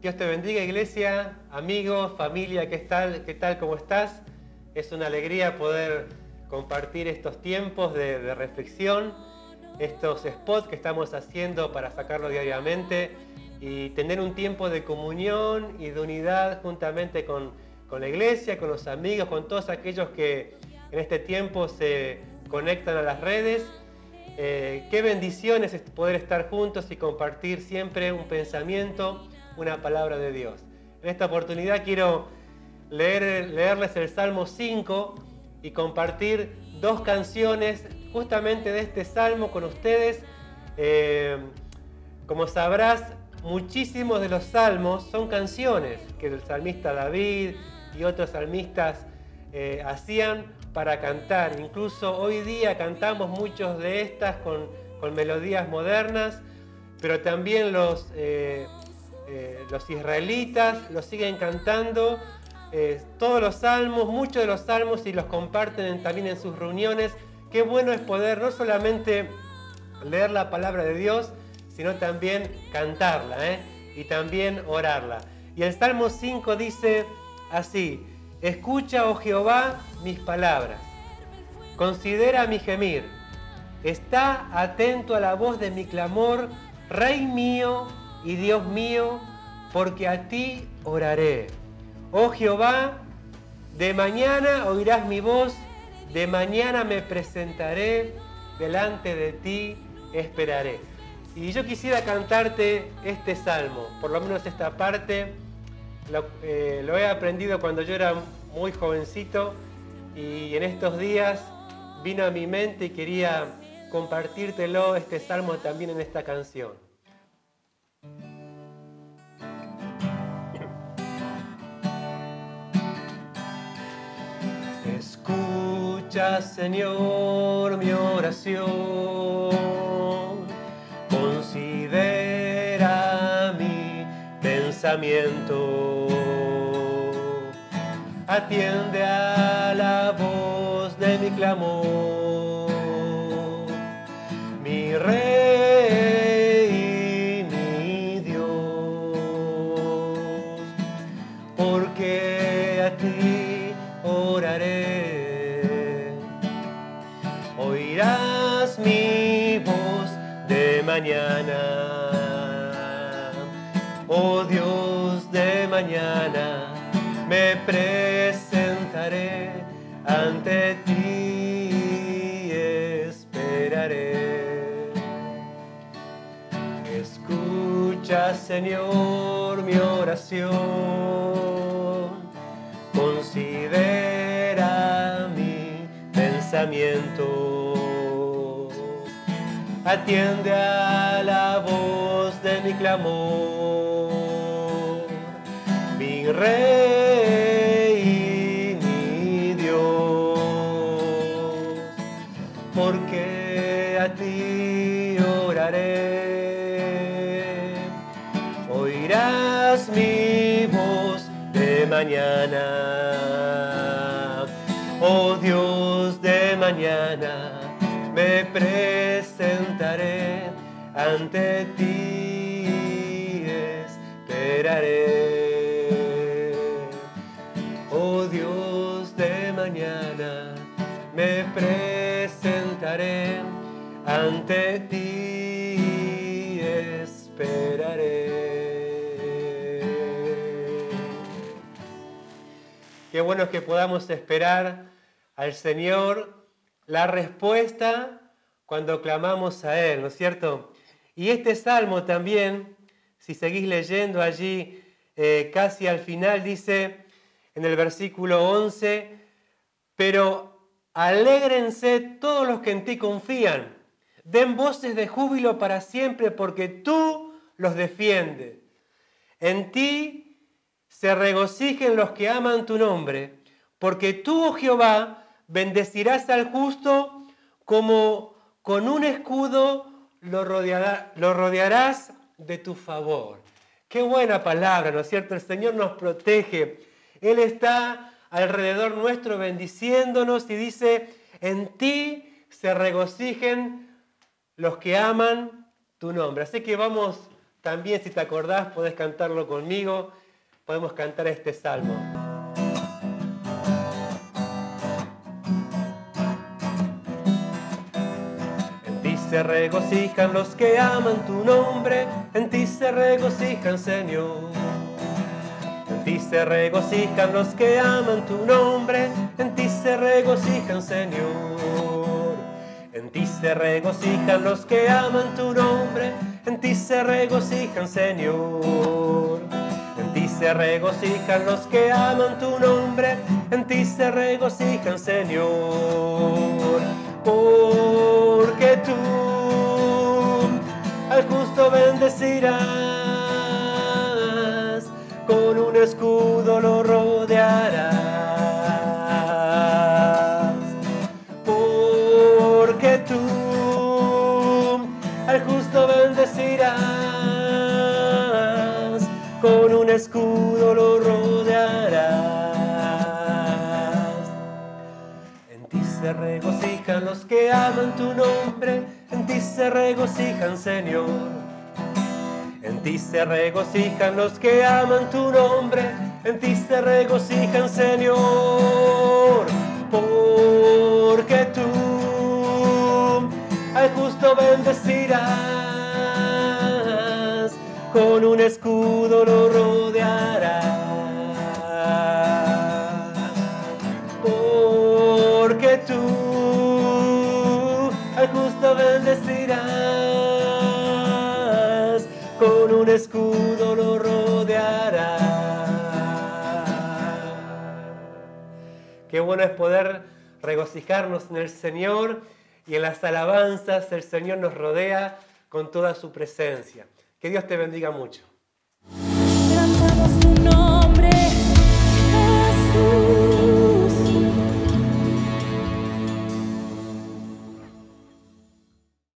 Dios te bendiga iglesia, amigos, familia, ¿qué tal? ¿Qué tal? ¿Cómo estás? Es una alegría poder compartir estos tiempos de, reflexión, estos spots que estamos haciendo para sacarlo diariamente y tener un tiempo de comunión y de unidad juntamente con, con la iglesia, con los amigos, con todos aquellos que en este tiempo se conectan a las redes eh, qué bendiciones es poder estar juntos y compartir siempre un pensamiento, una palabra de Dios. En esta oportunidad quiero leer, leerles el Salmo 5 y compartir dos canciones justamente de este salmo con ustedes. Eh, como sabrás, muchísimos de los salmos son canciones que el salmista David y otros salmistas eh, hacían para cantar. Incluso hoy día cantamos muchos de estas con, melodías modernas, pero también los, eh, eh, los israelitas lo siguen cantando. Todos los salmos, muchos de los salmos y los comparten también en sus reuniones. Qué bueno es poder no solamente leer la palabra de Dios, sino también cantarla y también orarla. Y el Salmo 5 dice así, Escucha, oh Jehová, mis palabras. Considera mi gemir. Está atento a la voz de mi clamor, Rey mío y Dios mío, porque a ti oraré. Oh Jehová, de mañana oirás mi voz, de mañana me presentaré, delante de ti esperaré. Y yo quisiera cantarte este salmo, por lo menos esta parte eh, lo, he aprendido cuando yo era muy jovencito y en estos días vino a mi mente y quería compartírtelo, este salmo también en esta canción. Escucha, Señor, mi oración. Considera mi pensamiento atiende a la voz de mi clamor, mi rey mi Dios, porque a ti oraré. Oirás mi voz de mañana, oh Dios de mañana me presentaré ante ti esperaré. Escucha, Señor, mi oración. Considera mi pensamiento. Atiende a la voz de mi clamor. Mi rey mañana. Oh Dios de mañana, me presentaré ante ti, esperaré. Oh Dios de mañana, me presentaré ante ti, Bueno es que podamos esperar al Señor la respuesta cuando clamamos a Él, ¿no es cierto? Y este salmo también, si seguís leyendo allí eh, casi al final, dice en el versículo 11, pero alégrense todos los que en ti confían, den voces de júbilo para siempre porque tú los defiendes. En ti se regocijen los que aman tu nombre, porque tú, oh Jehová, bendecirás al justo como con un escudo lo, rodearás de tu favor. Qué buena palabra, ¿no es cierto? El Señor nos protege. Él está alrededor nuestro bendiciéndonos y dice, en ti se regocijen los que aman tu nombre. Así que vamos También si te acordás, podés cantarlo conmigo. Podemos cantar este salmo. En ti se regocijan los que aman tu nombre, en ti se regocijan, Señor. En ti se regocijan los que aman tu nombre, en ti se regocijan, Señor. En ti se regocijan los que aman tu nombre, en ti se regocijan, Señor. Se regocijan los que aman tu nombre, en ti se regocijan, Señor. Porque tú al justo bendecirás con un escudo lo rodearás. Escudo lo rodearás. En ti se regocijan los que aman tu nombre, en ti se regocijan, Señor. En ti se regocijan los que aman tu nombre, en ti se regocijan, Señor, porque tú al justo bendecirás, con un escudo lo rodearás. Porque tú al justo bendecirás con un escudo lo rodeará. Qué bueno es poder regocijarnos en el Señor y en las alabanzas el Señor nos rodea con toda su presencia. Que Dios te bendiga mucho.